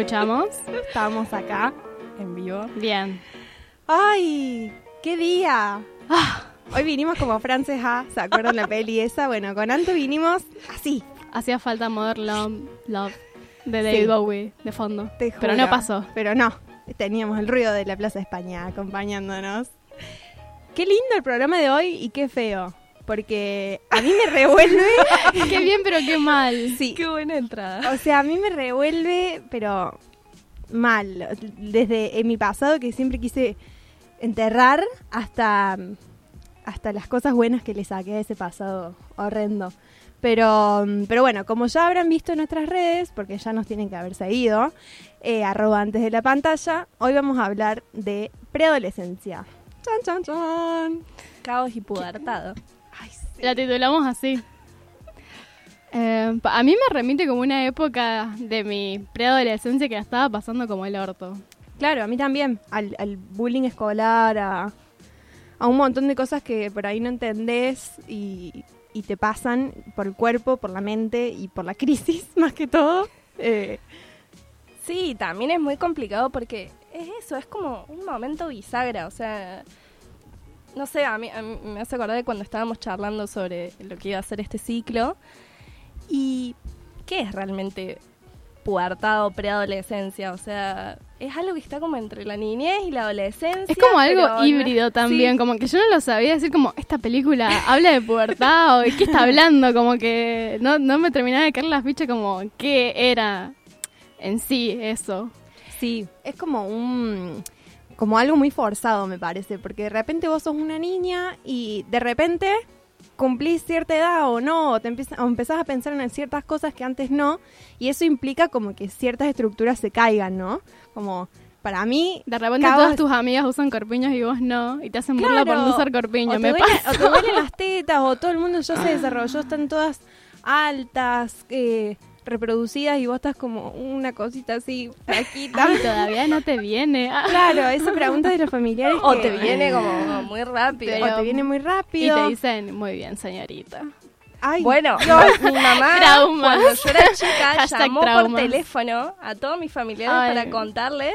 escuchamos. Estamos acá en vivo. Bien. ¡Ay! ¡Qué día! Hoy vinimos como Frances A. ¿Se acuerdan la peli esa? Bueno, con Anto vinimos así. Hacía falta Modern Love, Love de David Sí. Bowie de fondo. te Pero no pasó. Pero no. Teníamos el ruido de la Plaza España acompañándonos. Qué lindo el programa de hoy y qué feo. Porque a mí me revuelve. qué bien, pero qué mal. Sí. Qué buena entrada. O sea, a mí me revuelve, pero mal. Desde en mi pasado que siempre quise enterrar hasta, hasta las cosas buenas que le saqué a ese pasado horrendo. Pero, pero bueno, como ya habrán visto en nuestras redes, porque ya nos tienen que haber seguido, eh, arroba antes de la pantalla, hoy vamos a hablar de preadolescencia. Chan, chan, chan. Caos y pubertado. La titulamos así. Eh, a mí me remite como una época de mi preadolescencia que la estaba pasando como el orto. Claro, a mí también, al, al bullying escolar, a, a un montón de cosas que por ahí no entendés y, y te pasan por el cuerpo, por la mente y por la crisis, más que todo. Eh, Sí, también es muy complicado porque es eso, es como un momento bisagra, o sea, no sé, a mí, a mí me hace acordar de cuando estábamos charlando sobre lo que iba a ser este ciclo y qué es realmente pubertad o preadolescencia, o sea, es algo que está como entre la niñez y la adolescencia. Es como algo no- híbrido también, Sí. como que yo no lo sabía decir como, esta película habla de pubertad o de qué está hablando, como que no, no me terminaba de caer la ficha como qué era en sí eso. sí, es como un como algo muy forzado, me parece, porque de repente vos sos una niña y de repente cumplís cierta edad o no, o, te empieza- o empezás a pensar en ciertas cosas que antes no, y eso implica como que ciertas estructuras se caigan, ¿no? Como, para mí... De repente Cabas- todas tus amigas usan corpiños y vos no, y te hacen burla por no Claro. usar corpiño, o te, me pasa. o te duelen las tetas, o todo el mundo ya se desarrolló, están todas altas, eh, reproducidas, y vos estás como una cosita así, flaquita. Ay, todavía no te viene. Ah. Claro, esa pregunta de los familiares O que- te viene como muy rápido. Pero- o te viene muy Y rápido. te dicen, muy bien, señorita. Ay, Bueno, mi mamá Traumas. cuando yo era chica llamó por traumas. teléfono a todos mis familiares Ay. para contarles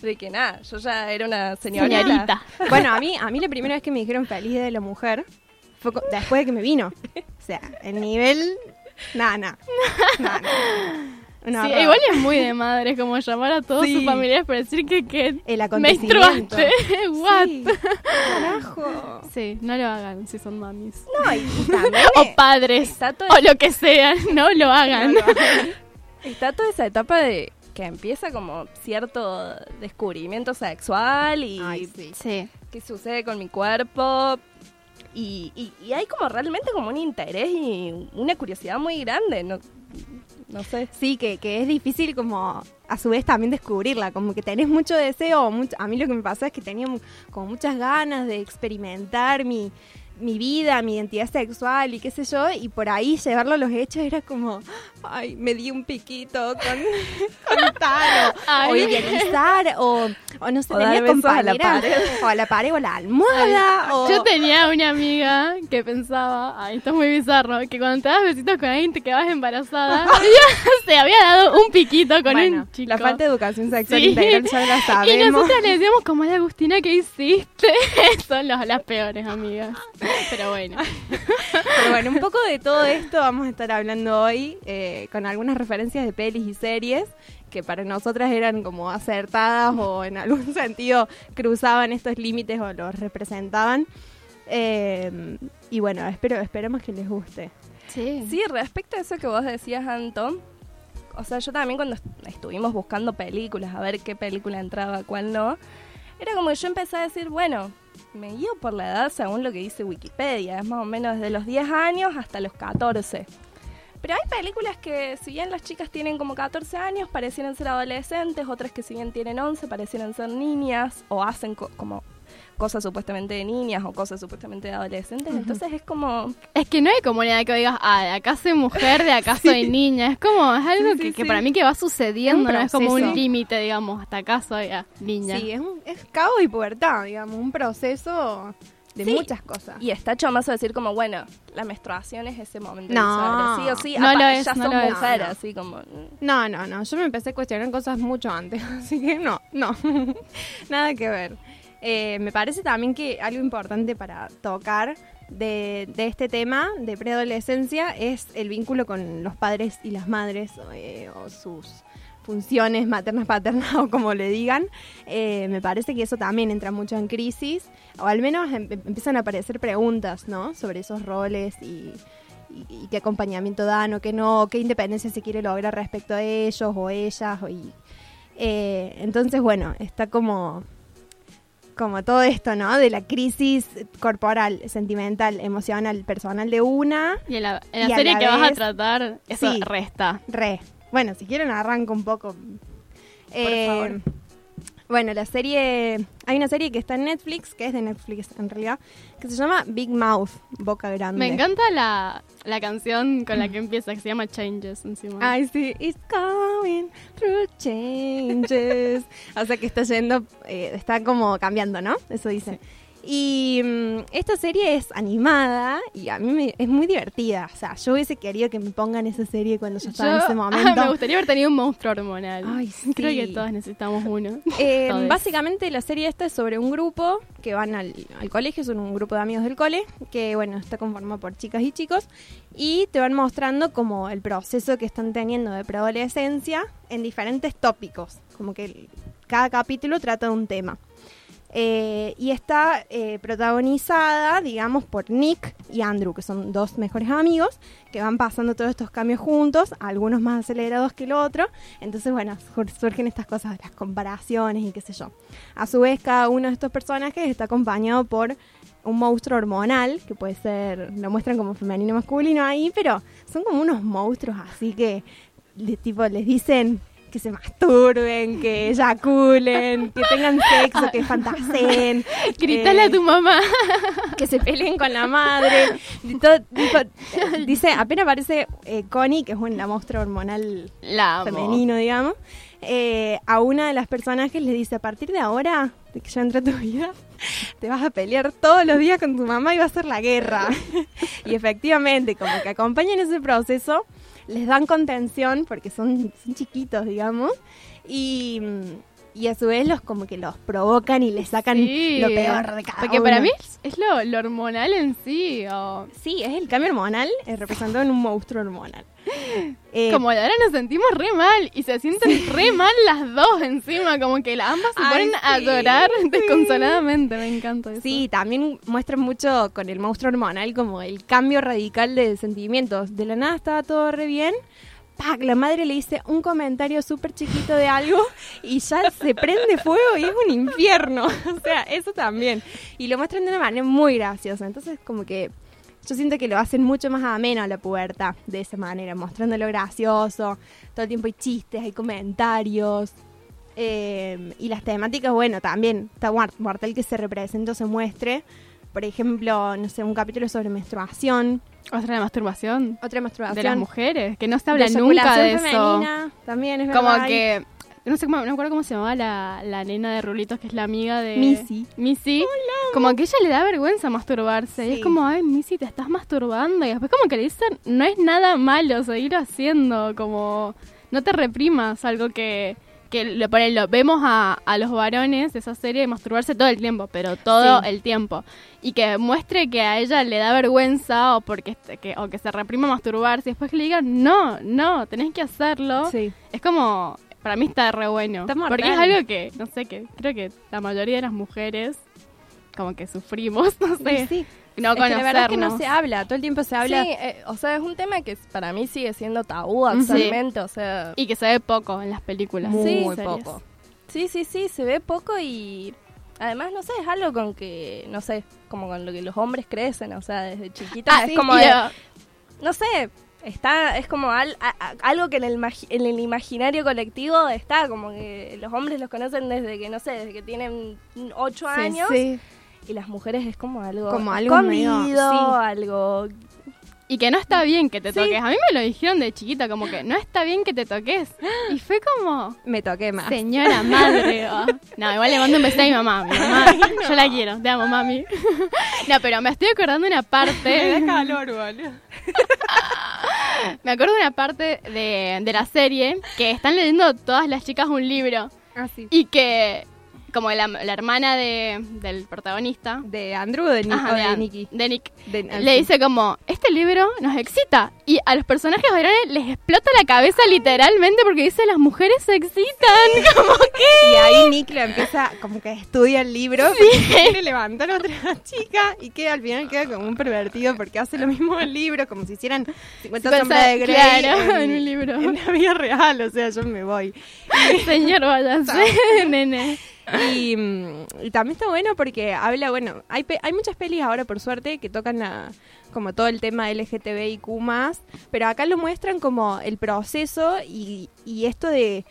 de que nada, yo ya era una señorita. Señorita. Bueno, a mí, a mí la primera vez que me dijeron feliz de la mujer fue después de que me vino. O sea, el nivel... Nada. Un Sí, igual es muy de madre como llamar a todos Sí. sus familiares para decir que, que El acontecimiento. menstruaste. What? Sí. Carajo. Sí, no lo hagan si son mamis. No, y también O padres. O lo que sea, no lo hagan. está toda esa etapa de que empieza como cierto descubrimiento sexual y Ay. Sí. qué sucede con mi cuerpo. Y, y- y hay como realmente como un interés y una curiosidad muy grande. No, no sé. Sí, que, que es difícil como a su vez también descubrirla, como que tenés mucho deseo, mucho- a mí lo que me pasó es que tenía como muchas ganas de experimentar mi, mi vida, mi identidad sexual y qué sé yo, y por ahí llevarlo a los hechos era como, ay, me di un piquito con, con tal, o, idealizar, o, o no sé, O tenía a pared. o a la pared o a la almohada, o... Yo tenía una amiga que pensaba, ay, esto es muy bizarro, que cuando te das besitos con alguien te quedabas embarazada. Se había dado un piquito con Bueno, un chico. la falta de educación sexual Sí. integral ya la Y sabemos. nosotros le decíamos, como la Agustina, ¿qué hiciste? Son los, las peores amigas. Pero bueno. Pero bueno, un poco de todo esto vamos a estar hablando hoy, eh, con algunas referencias de pelis y series que para nosotras eran como acertadas o en algún sentido cruzaban estos límites o los representaban. Eh, y bueno, espero, esperemos que les guste. Sí. Sí, respecto a eso que vos decías, Anton, o sea, yo también cuando est- estuvimos buscando películas, a ver qué película entraba, cuál no, era como que yo empecé a decir, bueno, me guío por la edad según lo que dice Wikipedia, es más o menos desde los 10 años hasta los 14. Pero hay películas que, si bien las chicas tienen como 14 años, parecieran ser adolescentes, otras que si bien tienen 11, parecieran ser niñas, o hacen co- como cosas supuestamente de niñas o cosas supuestamente de adolescentes. Entonces es como, Es que no hay edad que digas, ah, de acá soy mujer, de acá soy niña. Es como, es algo Sí, que, sí, que sí. para mí que va sucediendo, no es como un límite, digamos, hasta acá soy ah, niña. Sí, es, un, es caos y pubertad, digamos, un proceso de Sí. muchas cosas. Y está chomazo decir como, bueno, la menstruación es ese momento. No. Sí o sí, No lo es, ya no sos lo es. mujer, así como... mm. No, no, no. Yo me empecé a cuestionar cosas mucho antes, así que no, no. Nada que ver. Eh, me parece también que algo importante para tocar de, este tema de preadolescencia es el vínculo con los padres y las madres eh, o sus funciones maternas, paternas o como le digan. Eh, me parece que eso también entra mucho en crisis o al menos em- empiezan a aparecer preguntas, ¿no? Sobre esos roles y, qué acompañamiento dan o qué no, qué independencia se quiere lograr respecto a ellos o ellas. Y, entonces, bueno, está como, como todo esto, ¿no? De la crisis corporal, sentimental, emocional, personal de una. Y en la, en la serie la que vas a tratar, eso Sí. resta. Re. Bueno, si quieren arranco un poco. Eh, favor. Bueno, la serie... Hay una serie que está en Netflix, que es de Netflix en realidad, que se llama Big Mouth, Boca Grande. Me encanta la, la canción con la que empieza, que se llama Changes encima. Ay, sí. It's coming through changes. o sea que está yendo, eh, está como cambiando, ¿no? Eso dice. Y mm, esta serie es animada y a mí me- es muy divertida. O sea, yo hubiese querido que me pongan esa serie cuando yo estaba en ese momento. me gustaría haber tenido un monstruo hormonal. Ay, Creo sí. que todos necesitamos uno. Eh, básicamente la serie esta es sobre un grupo que van al, al colegio, son un grupo de amigos del cole, que bueno, está conformado por chicas y chicos, y te van mostrando como el proceso que están teniendo de preadolescencia en diferentes tópicos, como que cada capítulo trata de un tema. Eh, y está eh, protagonizada, digamos, por Nick y Andrew, que son dos mejores amigos, que van pasando todos estos cambios juntos, algunos más acelerados que el otro. Entonces, bueno, sur- surgen estas cosas, las comparaciones y qué sé yo. A su vez, cada uno de estos personajes está acompañado por un monstruo hormonal, que puede ser, lo muestran como femenino masculino ahí, pero son como unos monstruos así que, tipo, les dicen que se masturben, que eyaculen, que tengan sexo, que fantaseen. Gritale eh, a tu mamá. que se peleen con la madre. Y todo, tipo, dice, apenas aparece eh, Connie, que es una monstruo hormonal La femenino, digamos. eh, a una de las personajes le dice, a partir de ahora, de que yo entré a tu vida, te vas a pelear todos los días con tu mamá y va a ser la guerra. y efectivamente, como que acompañan ese proceso, les dan contención porque son, chiquitos, digamos, y, y a su vez los como que los provocan y les sacan Sí. lo peor de cada Porque uno. para mí es- es lo, lo hormonal en sí. O, Sí, es el cambio hormonal eh, representado en un monstruo hormonal. Eh, como ahora nos sentimos re mal y se sienten re mal las dos encima, como que la- ambas se Ay, ponen a sí, llorar sí. desconsoladamente, me encanta eso. Sí, también muestra mucho con el monstruo hormonal como el cambio radical de sentimientos. De la nada estaba todo re bien. ¡Pac! La madre le dice un comentario súper chiquito de algo y ya se prende fuego y es un infierno. O sea, eso también. Y lo muestran de una manera muy graciosa. Entonces, como que yo siento que lo hacen mucho más ameno a la pubertad de esa manera, mostrando lo gracioso. Todo el tiempo hay chistes, hay comentarios. Eh, y las temáticas, bueno, también está mortal que se represente o se muestre. Por ejemplo, no sé, un capítulo sobre menstruación, Otra de masturbación. otra menstruación. De las mujeres, que no se habla de nunca de eso. femenina, también es Como verdad. que. No sé cómo, no me acuerdo cómo se llamaba la, la nena de rulitos que es la amiga de. Missy. Missy. Como que ella le da vergüenza masturbarse. Y es como, ay, Missy, te estás masturbando. Y después, como que le dicen, no es nada malo seguir haciendo. Como, no te reprimas. Algo que. Que lo, por lo vemos a, a los varones de esa serie masturbarse todo el tiempo, pero todo Sí. el tiempo. Y que muestre que a ella le da vergüenza o porque este, que, o que se reprima masturbarse. Y después que le digan, no, no, tenés que hacerlo. Sí. Es como, para mí está re bueno. Está porque es algo que, no sé, que creo que la mayoría de las mujeres como que sufrimos, no sé, Sí. no Es que la verdad es que no se habla, todo el tiempo se habla. Sí, eh, o sea, es un tema que para mí sigue siendo tabú Sí. actualmente, o sea... Y que se ve poco en las películas. Muy Sí, poco. Sí, sí, sí, se ve poco y además, no sé, es algo con que, no sé, como con lo que los hombres crecen, o sea, desde chiquitas Ah, es sí, como y de, no sé, está, es como al- a- a- algo que en el, magi- en el imaginario colectivo está, como que los hombres los conocen desde que, no sé, desde que tienen ocho años Sí. Y las mujeres es como algo Como algo medio- sí. algo y que no está bien que te Sí. toques. A mí me lo dijeron de chiquita, como que no está bien que te toques. Y fue como, Me toqué más. señora madre. oh. No, igual le mando un beso a mi mamá. Mi mamá, yo la quiero, te amo, mami. No, pero me estoy acordando de una parte. calor, boludo. Me acuerdo de una parte de, de la serie que están leyendo todas las chicas un libro Así. y que, como la, la hermana de, del protagonista, ¿De Andrew o de, Ni- Ajá, o de de An- Nicky? de Nick, De- ah, le sí. dice como, este libro nos excita. Y a los personajes varones les explota la cabeza literalmente porque dice, las mujeres se excitan. Como que... Y ahí Nick lo empieza, como que estudia el libro, porque quiere levantar a otra chica y que al final queda como un pervertido porque hace lo mismo en el libro, como si hicieran 50 sombras de Grey Claro, en un libro. En la vida real, o sea, yo me voy. Señor, váyase, nene. Y, también está bueno porque habla, bueno, hay, hay muchas pelis ahora por suerte que tocan la, como todo el tema LGTBIQ+, pero acá lo muestran como el proceso y, y esto de,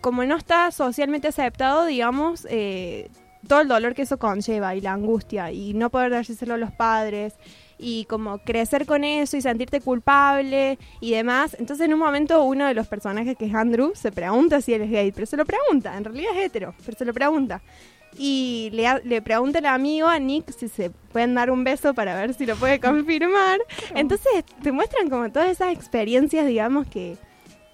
como no está socialmente aceptado, digamos, eh, todo el dolor que eso conlleva y la angustia y no poder dárselo a los padres y como crecer con eso y sentirte culpable y demás. Entonces en un momento uno de los personajes que es Andrew se pregunta si él es gay, pero se lo pregunta, en realidad es hetero, pero se lo pregunta. Y le, le pregunta el amigo a Nick si se pueden dar un beso para ver si lo puede confirmar. Entonces te muestran como todas esas experiencias, digamos, que,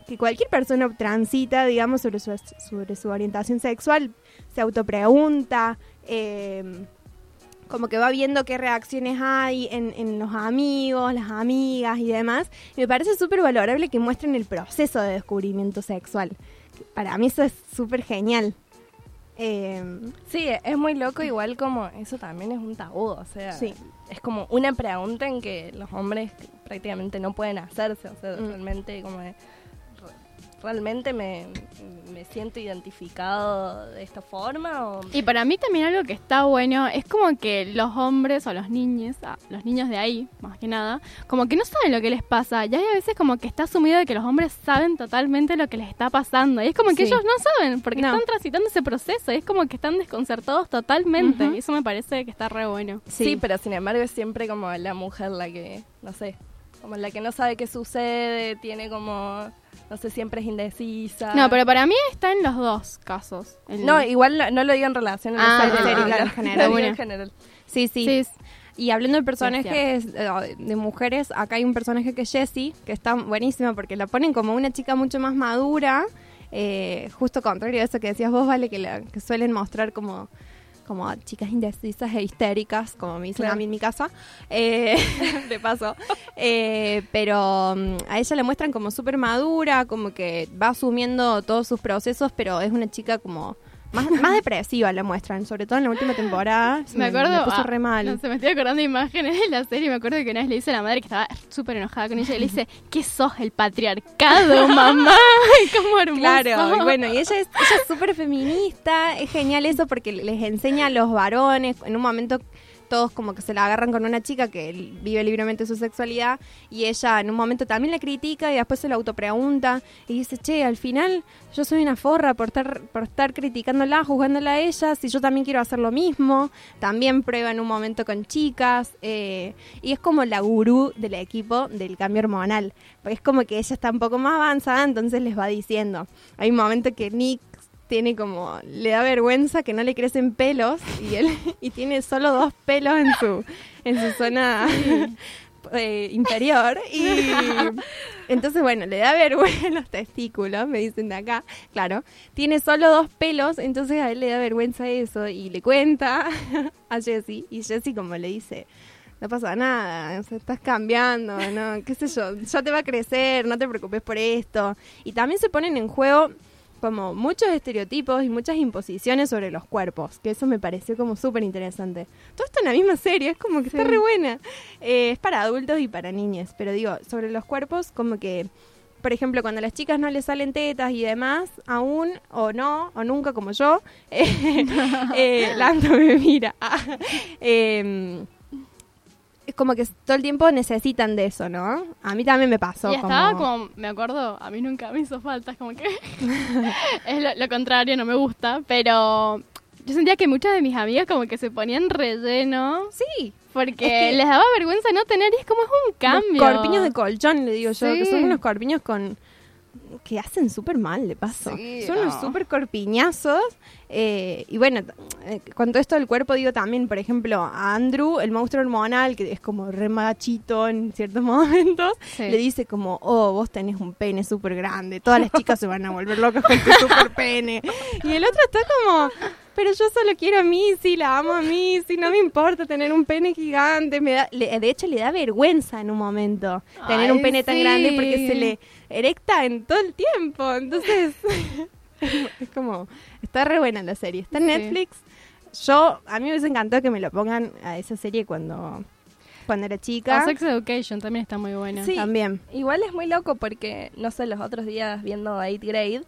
que cualquier persona transita, digamos, sobre su, sobre su orientación sexual, se autopregunta, eh, como que va viendo qué reacciones hay en, en los amigos, las amigas y demás. Y me parece súper valorable que muestren el proceso de descubrimiento sexual. Para mí eso es súper genial. Eh, Sí, es muy loco, igual como eso también es un tabú, o sea, Sí. es como una pregunta en que los hombres prácticamente no pueden hacerse, o sea, Mm. realmente como de- realmente me, me siento identificado de esta forma o Y para mí también algo que está bueno es como que los hombres o los niños, ah, los niños de ahí, más que nada, como que no saben lo que les pasa. Y hay a veces como que está asumido de que los hombres saben totalmente lo que les está pasando. Y es como que Sí. ellos no saben porque No. están transitando ese proceso. Y es como que están desconcertados totalmente. Y eso me parece que está re bueno. Sí. pero sin embargo es siempre como la mujer la que, no sé, como la que no sabe qué sucede, tiene como, no sé, siempre es indecisa. No, pero para mí está en los dos casos. El- No, igual no, no lo digo en relación a Ah, serio, lo claro, en general, bueno. en general. sí, sí, Y hablando de personajes eh, de mujeres, acá hay un personaje que es Jessie, que está buenísima porque la ponen como una chica mucho más madura, eh, justo contrario a eso que decías vos, Vale, que, la, que suelen mostrar como como a chicas indecisas e histéricas, como me dicen Claro. a mí en mi casa, eh, de paso. Eh, pero mm, a ella le muestran como súper madura, como que va asumiendo todos sus procesos, pero es una chica como más, más depresiva, la muestran, sobre todo en la última temporada. Me acuerdo. Me puso ah, re mal. No sé, me estoy acordando de imágenes de la serie. Me acuerdo que una vez le dice a la madre que estaba súper enojada con ella y le dice: ¿Qué sos el patriarcado, mamá? Cómo hermoso. Claro, y bueno, y ella es ella es súper feminista, es genial eso porque les enseña a los varones, en un momento todos como que se la agarran con una chica que vive libremente su sexualidad y ella en un momento también la critica y después se lo autopregunta y dice, che, al final yo soy una forra por estar, por estar criticándola, juzgándola a ella, si yo también quiero hacer lo mismo, también prueba en un momento con chicas eh, y es como la gurú del equipo del cambio hormonal, porque es como que ella está un poco más avanzada, entonces les va diciendo, hay un momento que Nick tiene como le da vergüenza que no le crecen pelos y él y tiene solo dos pelos en su en su zona eh, inferior y entonces bueno le da vergüenza los testículos me dicen de acá claro tiene solo dos pelos entonces a él le da vergüenza eso y le cuenta a Jessie y Jessie como le dice no pasa nada, estás cambiando, ¿no? ¿Qué sé yo? Ya te va a crecer, no te preocupes por esto. Y también se ponen en juego como muchos estereotipos y muchas imposiciones sobre los cuerpos, que eso me pareció como súper interesante. Todo esto en la misma serie, es como que está re buena. Eh, es para adultos y para niñas, pero digo, sobre los cuerpos como que, por ejemplo, cuando a las chicas no les salen tetas y demás, aún o no, o nunca como yo, eh, eh, Lando me mira. eh, es como que todo el tiempo necesitan de eso, ¿no? A mí también me pasó. Y estaba como, me acuerdo, a mí nunca me hizo falta, es como que es lo, lo contrario, no me gusta, pero yo sentía que muchas de mis amigas como que se ponían relleno Sí. porque Es que- les daba vergüenza no tener y es como es un cambio. Los corpiños de colchón, le digo yo, que son unos corpiños con que hacen súper mal, de paso. Sí, son unos no. súper corpiñazos. eh, y bueno, eh, con todo esto del cuerpo, digo también, por ejemplo, a Andrew, el monstruo hormonal, que es como re machito en ciertos momentos, Sí. le dice como, oh, vos tenés un pene súper grande, todas las chicas se van a volver locas con tu súper pene. Y el otro está como, pero yo solo quiero a Missy, la amo a Missy, no me importa tener un pene gigante. Me da, le- de hecho, le da vergüenza en un momento tener un pene tan grande porque se le erecta en todo el tiempo. Entonces, es como, está re buena la serie. Está en Sí. Netflix. Yo, a mí me hubiese encantado que me lo pongan a esa serie cuando, cuando era chica. O Sex Education también está muy buena. Sí. También. Igual es muy loco porque, no sé, los otros días viendo Eighth Grade,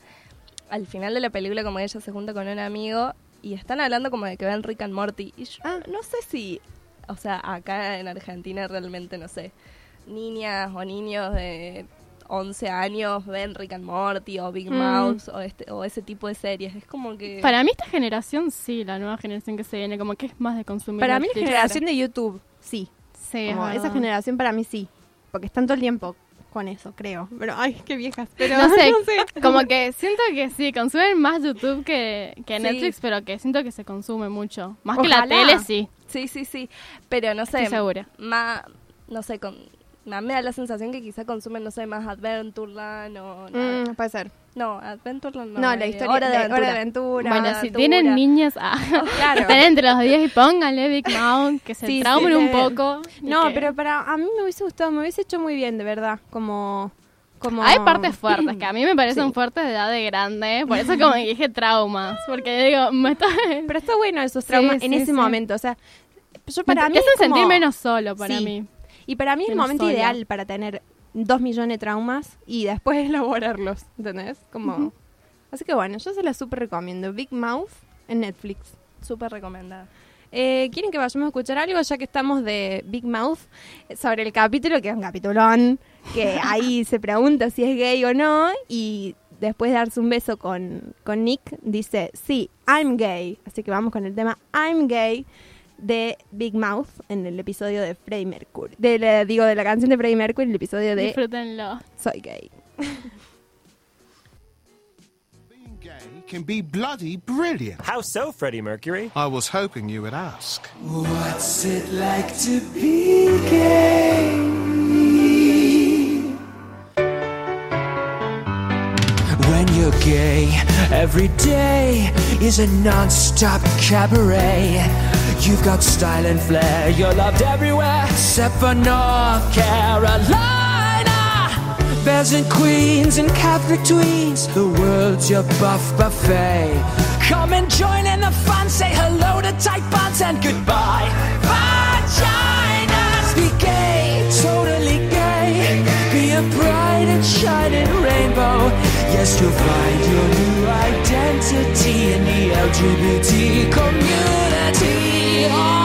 al final de la película como ella se junta con un amigo y están hablando como de que ven Rick and Morty. Y yo Ah. no sé si, o sea, acá en Argentina realmente, no sé, niñas o niños de 11 años ven Rick and Morty o Big Mm. Mouth o, este, o ese tipo de series. Es como que... Para mí esta generación sí, la nueva generación que se viene, como que es más de consumir Para mí la generación de YouTube, sí. Sí, esa generación para mí sí. Porque están todo el tiempo con eso, creo. Pero, ay, qué viejas. Pero, No sé, como que siento que sí, consumen más YouTube que, que Sí. Netflix, pero que siento que se consume mucho. Más que la tele, sí, Sí, sí, sí. Pero no sé. estoy segura. Más, no sé, con, me da la sensación que quizá consumen, no sé, más Adventureland o... Mm, puede ser. No, Adventureland no. No, la eh, historia Hora de Hora Aventura. de Aventura. Bueno, Aventura. si tienen niñas, ah, Claro. estén entre los 10 y pónganle Big Mouth, que se Sí, traumen sí, un poco. No, que- pero para a mí me hubiese gustado, me hubiese hecho muy bien, de verdad. Como. como Hay partes fuertes que a mí me parecen Sí. fuertes de edad de grande, por eso como que dije traumas, porque digo, me está... Pero está bueno esos traumas Sí, en sí, ese sí. momento. O sea, yo me para te mí. hacen es como- sentir menos solo para Sí. mí. Y para mí es el momento sola. ideal para tener dos millones de traumas y después elaborarlos. ¿Entendés? Como. Así que bueno, yo se la súper recomiendo. Big Mouth en Netflix. Súper recomendada. Eh, ¿Quieren que vayamos a escuchar algo ya que estamos de Big Mouth sobre el capítulo, que es un capitulón, que ahí se pregunta si es gay o no y después de darse un beso con, con Nick dice, sí, I'm gay. Así que vamos con el tema I'm gay de Big Mouth en el episodio de Freddie Mercury. De la- digo, de la canción de Freddie Mercury, el episodio de Disfrútenlo. Soy gay. Being gay can be bloody brilliant. How so, Freddie Mercury? I was hoping you would ask. What's it like to be gay? Gay, every day is a non-stop cabaret. You've got style and flair, you're loved everywhere except for North Carolina. Bears and queens and Catholic tweens, the world's your buff buffet. Come and join in the fun, say hello to tight buns and goodbye. Vaginas, be gay, totally gay. Be a bright and shining rainbow. Yes, you'll find your new identity in the LGBT community.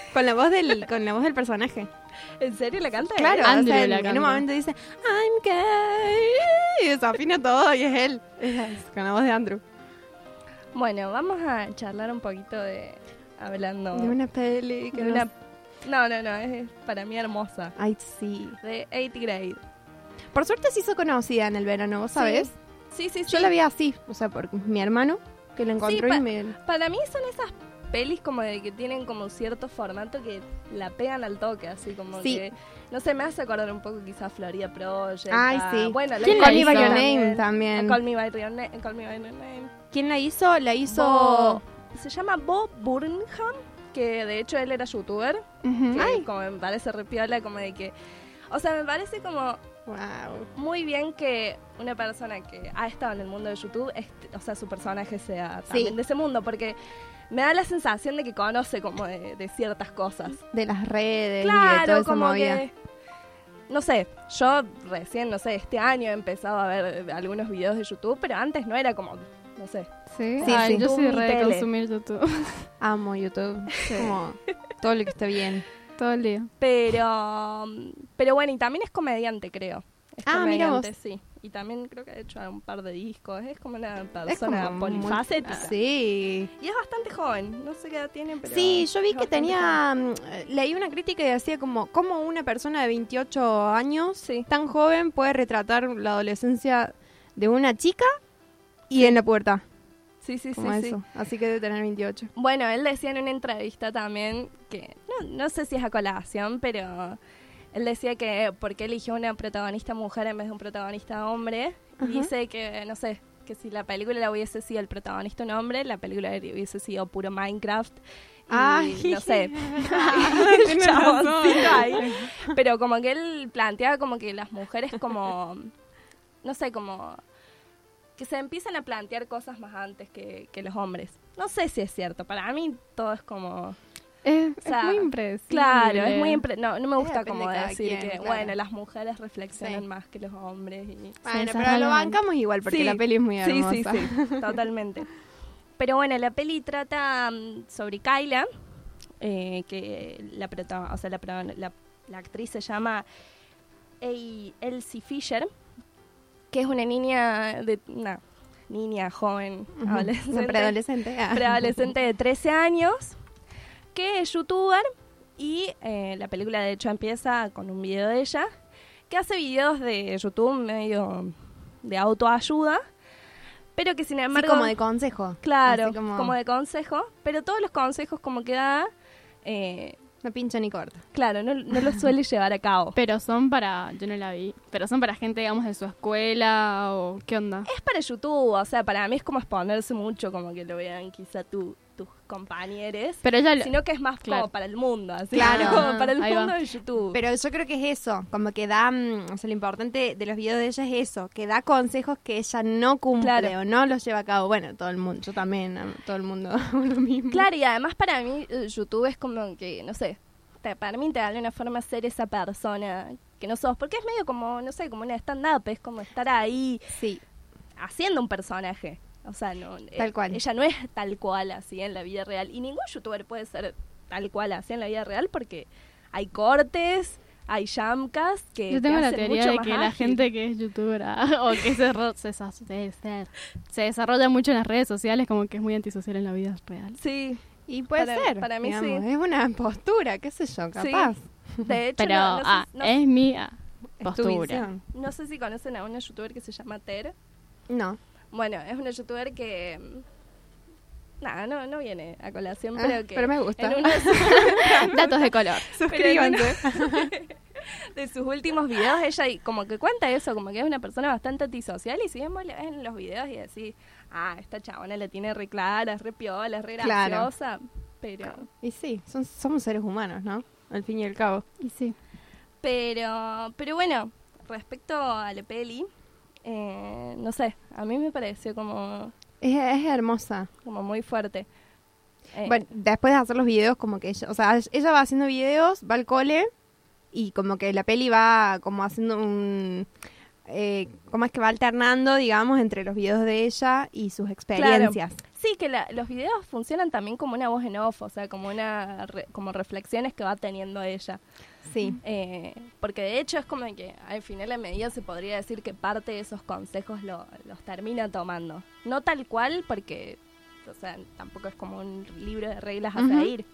Con la voz del, con la voz del personaje. ¿En serio la canta? Claro, o Andrew sea, la en, en canta. un momento dice I'm gay y desafina todo y es él. Es con la voz de Andrew. Bueno, vamos a charlar un poquito de... Hablando De una peli que de no una- No, no, no, es para mí hermosa. Ay, sí. De 8th grade. Por suerte se hizo conocida en el verano, ¿vos sabés? Sí, sí, sí. Yo la vi así, o sea, por mi hermano que la encontró pa- y me... Para mí son esas pelis como de que tienen como cierto formato que la pegan al toque, así como Sí. que... No sé, me hace acordar un poco quizás Florida Project. Ay, a- sí. Bueno, ¿Quién Call la Me By hizo? Your Name Name también. Call Me By Your Na- Call Me By Your Name. ¿Quién la hizo? La hizo... Bo- se llama Bob Burnham, que de hecho él era youtuber. Ujú. Que Ay, como me parece repiola, como de que... O sea, me parece como wow. muy bien que una persona que ha estado en el mundo de YouTube, este- o sea, su personaje sea también de ese mundo, porque me da la sensación de que conoce como de, de ciertas cosas. De las redes y de esa como que... No sé, yo recién, no sé, este año he empezado a ver algunos videos de YouTube, pero antes no era como, no sé. Sí, Sí, Ay, sí. yo soy re de tele. consumir YouTube Amo YouTube. Como todo lo que está bien. todo el día. Pero, pero bueno, y también es comediante, creo. Es Ah, mira comediante, vos. sí. Y también creo que ha hecho un par de discos. Es como una persona como muy- polifacética. Sí. Y es bastante joven. No sé qué edad tiene, pero. Sí, yo vi que tenía. mm, Leí una crítica y decía como, como una persona de 28 años, Sí. tan joven, puede retratar la adolescencia de una chica y en la puerta. Sí, sí, sí, Como sí. eso. Así que debe tener 28. Bueno, él decía en una entrevista también que. No, no sé si es a colación, pero. Él decía que porque eligió una protagonista mujer en vez de un protagonista hombre. Dice que, no sé, que si la película la hubiese sido el protagonista un hombre, la película hubiese sido puro Minecraft. Y, Ay. no sé. Ahí. Pero como que él planteaba como que las mujeres como, no sé, como que se empiezan a plantear cosas más antes que, que los hombres. No sé si es cierto, para mí todo es como... Es, O sea, es muy impresionante. Claro, es muy... impre- no, no me gusta como de decir quien, que, claro. bueno, las mujeres reflexionan Sí. más que los hombres. Y... Bueno, pero lo bancamos igual porque Sí. la peli es muy Sí, hermosa. sí, sí, totalmente. Pero bueno, la peli trata mm, sobre Kyla, eh, que la, prota- o sea, la, la, la actriz se llama A- Elsie Fisher, que es una niña de una niña joven, Ujú. adolescente, preadolescente. Ah. preadolescente de 13 años, que es youtuber y eh, la película de hecho empieza con un video de ella, que hace videos de YouTube medio de autoayuda, pero que sin Sí, embargo... como de consejo. Claro, como... de consejo, pero todos los consejos como que da, eh, No pincha ni corta. claro, no, no los suele llevar a cabo. Pero son para, yo no la vi, pero son para gente, digamos, de su escuela o qué onda. Es para YouTube, o sea, para mí es como exponerse mucho, como que lo vean quizá tu, tus compañeros, Pero ella, lo- sino que es más Claro. como para el mundo, así Claro. como para el Ahí va. mundo de YouTube. Pero yo creo que es eso, como que da, mm, o sea, lo importante de los videos de ella es eso, que da consejos que ella no cumple Claro. o no los lleva a cabo. Bueno, todo el mundo, yo también, am- todo el mundo lo mismo. Claro, y además para mí eh, YouTube es como que, no sé, te permite de alguna forma ser esa persona que no sos, porque es medio como, no sé, como una stand-up, es como estar ahí Sí, haciendo un personaje. O sea, no, Tal eh, cual. ella no es tal cual así en la vida real. Y ningún youtuber puede ser tal cual así en la vida real porque hay cortes, hay jamcas que yo te tengo la teoría de que la gente que es youtuber ah, o que se, se, se- se- se desarrolla mucho en las redes sociales, como que es muy antisocial en la vida real. Sí, y puede Para- ser. para mí digamos, sí. Es una postura, qué sé yo, Sí. capaz. de hecho, Pero no, no sé- ah, no- es mi Es tu postura. visión. no sé si conocen a una youtuber que se llama Ter. No. Bueno, es una youtuber que... mm, Nada, no, no viene a colación, Ah, pero que... pero me gusta. en uno de sus- Datos de color. Suscríbanse. de sus últimos videos, ella y como que cuenta eso, como que es una persona bastante antisocial y si bien en los videos y decís, ah, esta chabona la tiene re clara, es re piola, es re Claro. graciosa, pero, Y sí, son, somos seres humanos, ¿no? Al fin y al cabo. Y sí. pero, pero bueno, respecto a la peli, eh, no sé, a mí me pareció como, Es, es hermosa. como muy fuerte. Eh, Bueno, después de hacer los videos, como que ella, o sea, ella va haciendo videos, va al cole y como que la peli va como haciendo un, eh, cómo es que va alternando, digamos, entre los videos de ella y sus experiencias. Sí, que la- los videos funcionan también como una voz en off, o sea, como una re- como reflexiones que va teniendo ella. Sí. Eh, porque de hecho es como que al final de medida se podría decir que parte de esos consejos lo- los termina tomando. No tal cual, porque o sea, tampoco es como un libro de reglas a seguir.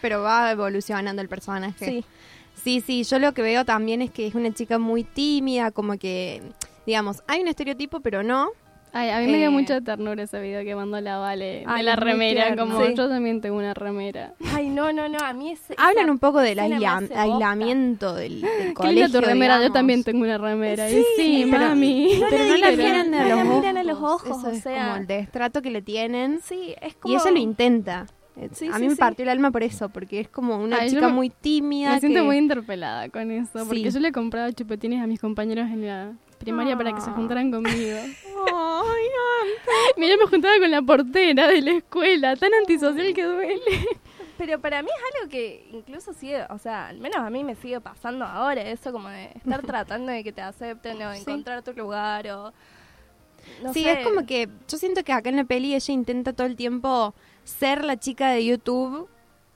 Pero va evolucionando el personaje. Sí. Sí, sí, yo lo que veo también es que es una chica muy tímida, como que, digamos, hay un estereotipo, pero no. Ay, a mí me dio Eh. mucha ternura ese video que mandó la Vale Ay, de la es remera, tierno. como Sí. yo también tengo una remera. Ay, no, no, no, a mí ese... Hablan un poco del aisla- aislamiento del, del Qué colegio, tu remera, yo también tengo una remera. y Sí, sí, pero- mami. no Pero no la miran a a los ojos, eso o es sea- como el destrato que le tienen. Sí, es como... Y ella lo intenta. Eh, Sí, a sí, mí me sí. partió el alma por eso, porque es como una Ay, chica me- muy tímida. Me siento muy interpelada con eso, porque Sí. yo le compraba chupetines a mis compañeros en la primaria para que se juntaran conmigo. Ay, Mira, me juntaba con la portera de la escuela, tan antisocial que duele. Pero para mí es algo que incluso sigue, o sea, al menos a mí me sigue pasando ahora, eso como de estar tratando de que te acepten o de Sí. encontrar tu lugar o... no sí, sé. es como que yo siento que acá en la peli ella intenta todo el tiempo ser la chica de YouTube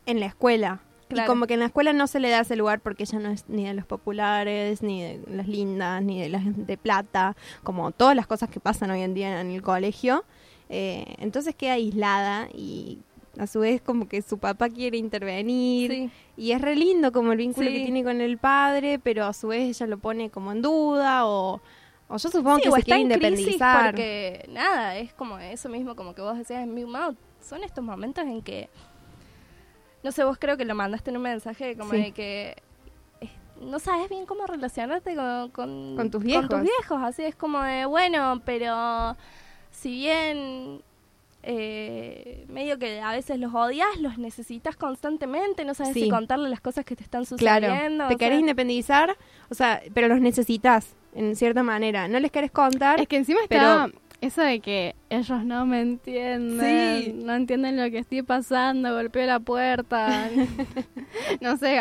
en la escuela. Y como que en la escuela no se le da ese lugar porque ella no es ni de los populares, ni de las lindas, ni de las de plata, como todas las cosas que pasan hoy en día en el colegio. Eh, entonces queda aislada y a su vez como que su papá quiere intervenir. Sí. Y es re lindo como el vínculo Sí. que tiene con el padre, pero a su vez ella lo pone como en duda o, o yo supongo Sí, que o se está quiere en crisis independizar. porque nada, es como eso mismo, como que vos decías en Big Mouth, son estos momentos en que, no sé, vos creo que lo mandaste en un mensaje como Sí. de que eh, no sabes bien cómo relacionarte con, con, Con tus tus viejos. así es como de, bueno, pero si bien... eh, medio que a veces los odias, los necesitas constantemente, no sabes Sí. si contarle las cosas que te están Claro, sucediendo. te o querés sea, independizar, o sea, pero los necesitas en cierta manera. No les querés contar. Es que encima está eso de que ellos no me entienden, Sí. no entienden lo que estoy pasando, golpeo la puerta. no sé,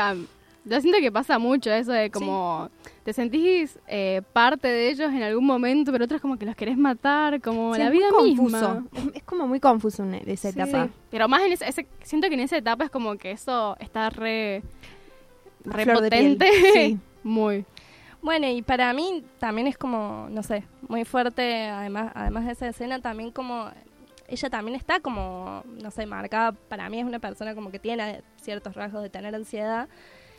yo siento que pasa mucho eso de como te sentís eh, parte de ellos en algún momento, pero otros como que los querés matar, como Sí, la es muy vida confuso. misma. Es, es como muy confuso en e, esa Sí. etapa. Pero más en ese, ese- siento que en esa etapa es como que eso está re, re potente. sí. Muy. Bueno, y para mí también es como, no sé, muy fuerte, además, además de esa escena, también como, ella también está como, no sé, marcada, para mí es una persona como que tiene ciertos rasgos de tener ansiedad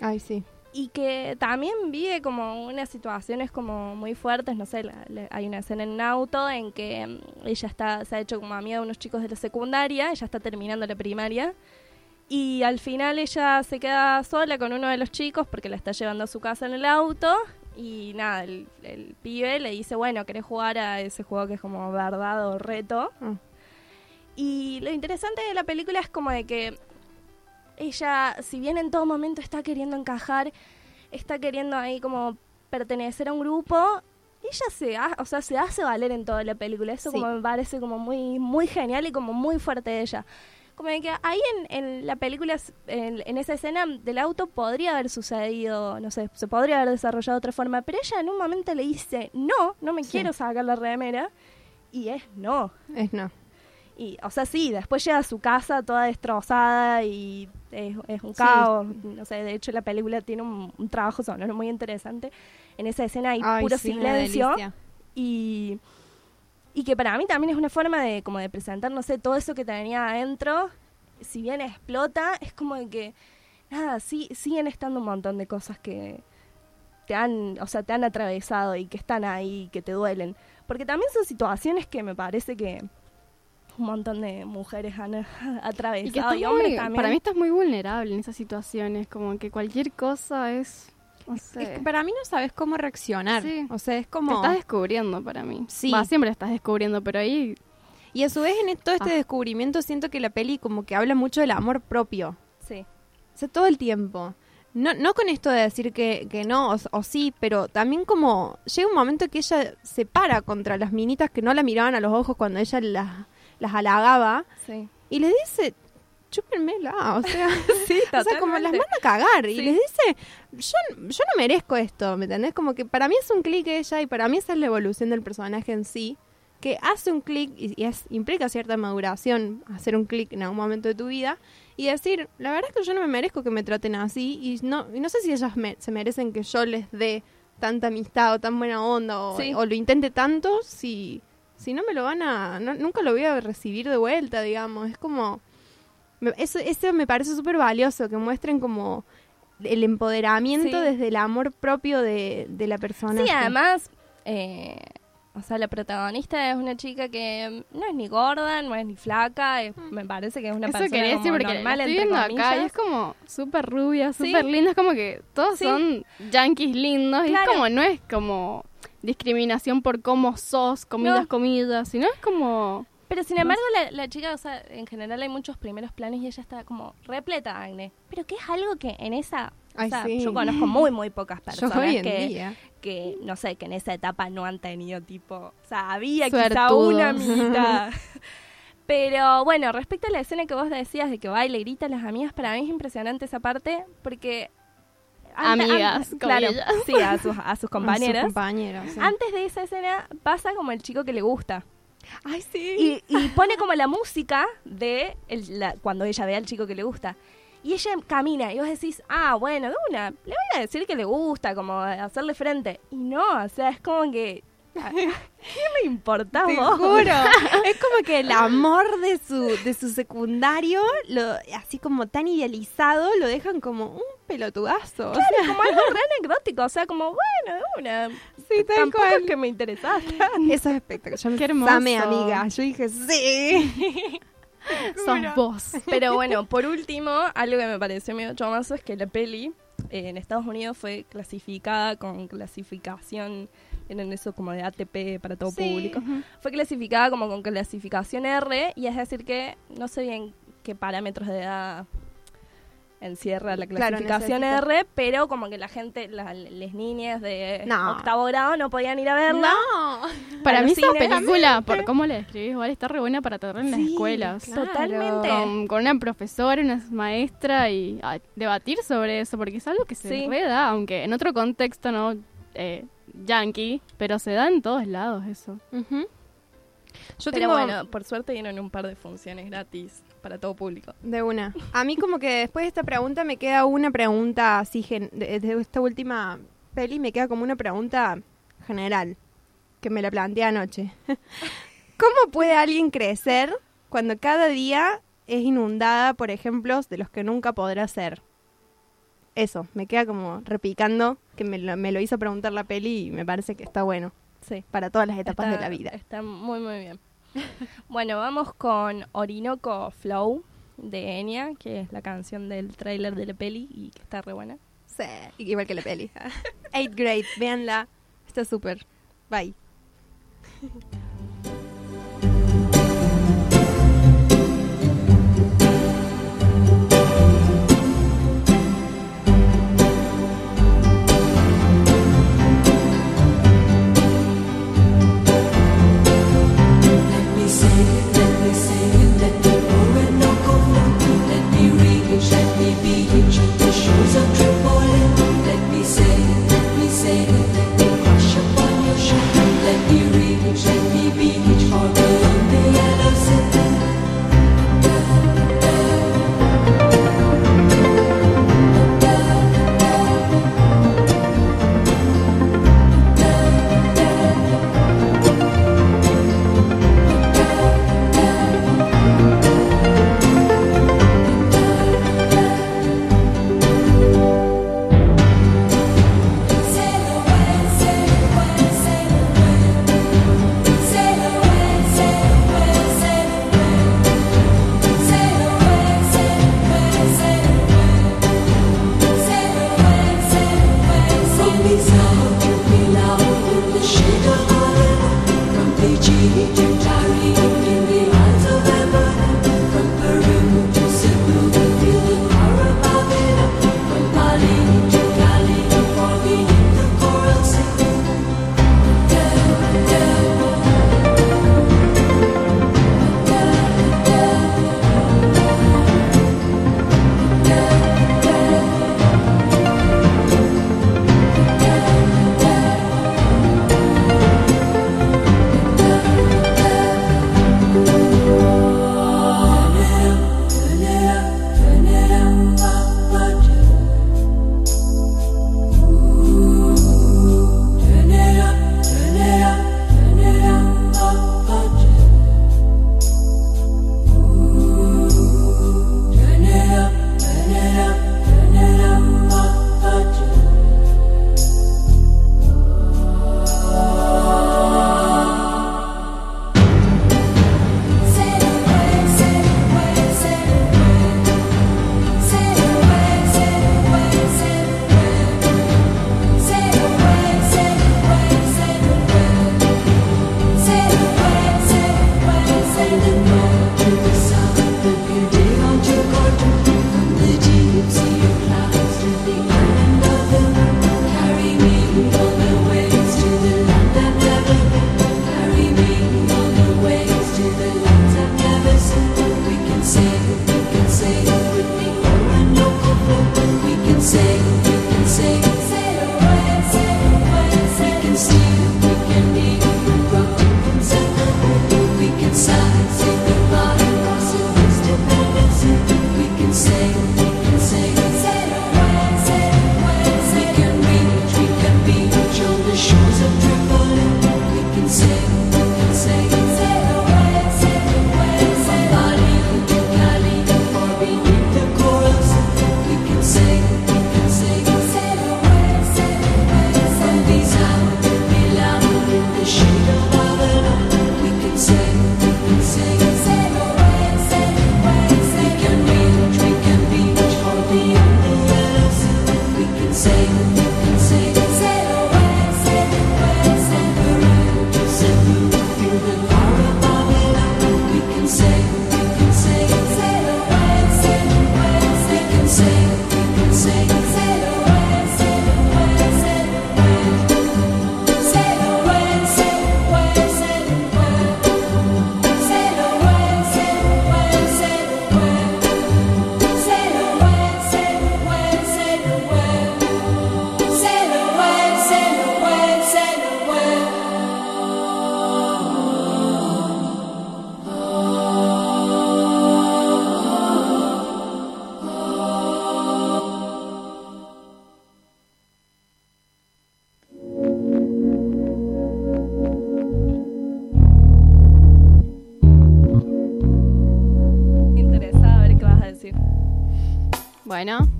Ay, sí. y que también vive como unas situaciones como muy fuertes, no sé, la- la- hay una escena en un auto en que mm, ella está, se ha hecho como amiga de unos chicos de la secundaria, ella está terminando la primaria y al final ella se queda sola con uno de los chicos porque la está llevando a su casa en el auto y nada, el, el pibe le dice, bueno, ¿querés jugar a ese juego que es como verdad o reto? Mm. Y lo interesante de la película es como de que ella, si bien en todo momento está queriendo encajar, está queriendo ahí como pertenecer a un grupo, ella se, ha- o sea, se hace valer en toda la película. Eso Sí. como me parece como muy, muy genial y como muy fuerte de ella. Como que ahí en, en la película, en, en esa escena del auto, podría haber sucedido, no sé, se podría haber desarrollado de otra forma, pero ella en un momento le dice, no, no me Sí. quiero sacar la remera, y es no. Es no. Y, o sea, sí, después llega a su casa toda destrozada y es, es un Sí. caos. No sé, de hecho la película tiene un, un trabajo sonoro muy interesante. En esa escena hay Ay, puro sí, silencio y, y que para mí también es una forma de como de presentar, no sé, todo eso que tenía adentro. Si bien explota, es como de que, nada, sí, siguen estando un montón de cosas que te han, o sea, te han atravesado y que están ahí, que te duelen. Porque también son situaciones que me parece que un montón de mujeres han atravesado Y que y, estás hombres muy- también. para mí estás muy vulnerable en esas situaciones, como que cualquier cosa es... No sé, Es que para mí no sabes cómo reaccionar. Sí. O sea, es te como... estás descubriendo para mí. Sí. Va, siempre estás descubriendo, pero ahí... Y a su vez en todo este Ah. descubrimiento siento que la peli como que habla mucho del amor propio. Sí. O sea, todo el tiempo. No, no con esto de decir que, que no o, o sí, pero también como llega un momento que ella se para contra las minitas que no la miraban a los ojos cuando ella las, las halagaba Sí. y le dice, chúpenmela, o sea, Sí, o sea, como las manda a cagar y Sí. les dice, yo, yo no merezco esto, ¿me entendés? Como que para mí es un clic ella y para mí esa es la evolución del personaje en sí, que hace un clic y, y es, implica cierta maduración hacer un clic en algún momento de tu vida y decir, la verdad es que yo no me merezco que me traten así y no, y no sé si ellas me- se merecen que yo les dé tanta amistad o tan buena onda o, Sí. o lo intente tanto si, si no me lo van a, no- nunca lo voy a recibir de vuelta, digamos, es como... Eso, eso me parece súper valioso, que muestren como el empoderamiento Sí. desde el amor propio de, de la persona. Sí, además, eh, o sea, la protagonista es una chica que no es ni gorda, no es ni flaca, es- me parece que es una Eso persona quería decir como porque normal, estoy viendo acá y es como súper rubia, Sí. súper linda. Es como que todos Sí. son yankees lindos. Y es como, no es como discriminación por cómo sos, comidas, No. comidas, sino es como... Pero sin embargo, la, la chica, o sea, en general hay muchos primeros planos y ella está como repleta de acné. Pero que es algo que en esa. O sea, sí. yo conozco muy, muy pocas personas que, que, no sé, que en esa etapa no han tenido tipo. O sea, había quizá una amiguita. Pero bueno, respecto a la escena que vos decías de que baila y grita a las amigas, para mí es impresionante esa parte porque. Amigas, claro, sí, a sus, a sus compañeras. Sus compañeros, sí. Antes de esa escena pasa como el chico que le gusta. Ay, sí. Y, y pone como la música de el- la- cuando ella ve al chico que le gusta. Y ella camina y vos decís, ah, bueno, de una, le voy a decir que le gusta, como hacerle frente. Y no, o sea, es como que... ¿A ¿Qué me importa Te juro. es como que el amor de su, de su secundario, lo, así como tan idealizado, lo dejan como un pelotudazo. O sea, Claro, como algo re anecdótico, o sea, como, bueno, una. sí, tal Tampoco cual. es que me interesaste. Eso es espectacular. Yo Qué hermoso. amé, amiga. Yo dije, sí. Sos vos. Pero bueno, por último, algo que me pareció medio chomazo es que la peli eh, en Estados Unidos fue clasificada con clasificación, tienen eso como de ATP para todo Sí. público, fue clasificada como con clasificación R y es decir que no sé bien qué parámetros de edad encierra la clasificación. R, pero como que la gente, la- las niñas de No. octavo grado no podían ir a verla. Para A mí esa película, por cómo la describís, igual está re buena para tratar en las Sí, escuelas. claro. Totalmente. Con, con una profesora, una maestra y a debatir sobre eso, porque es algo que se Sí. re da, aunque en otro contexto, ¿no? Eh, yankee, pero se da en todos lados eso. Yo Pero tengo bueno, por suerte dieron un par de funciones gratis para todo público. de una. A mí como que después de esta pregunta me queda una pregunta así gen- de, de esta última peli me queda como una pregunta general que me la planteé anoche. ¿Cómo puede alguien crecer cuando cada día es inundada por ejemplos de los que nunca podrá ser? Eso, me queda como repicando que me lo, me lo hizo preguntar la peli y me parece que está bueno Sí. para todas las etapas Está- de la vida. Está muy, muy bien. bueno, vamos con Orinoco Flow de Enya, que es la canción del tráiler de la peli y que está re buena. Sí, igual que la peli. Eighth grade, véanla. Está súper. Bye. say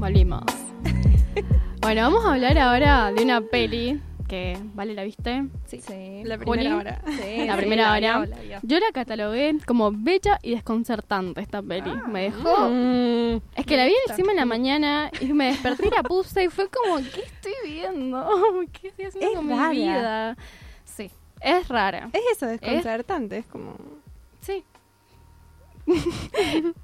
volvimos. bueno, vamos a hablar ahora de una peli que, ¿vale? ¿La viste? Sí. sí. La Juli. primera hora. Sí, La primera hora. la. Yo la catalogué como bella y desconcertante esta peli. me dejó... Mm. Es que la vi encima en la mañana y me desperté y la puse y fue como, ¿qué estoy viendo? ¿Qué estoy haciendo Es con rara. mi vida? Sí, es rara. Es eso, desconcertante. Es como.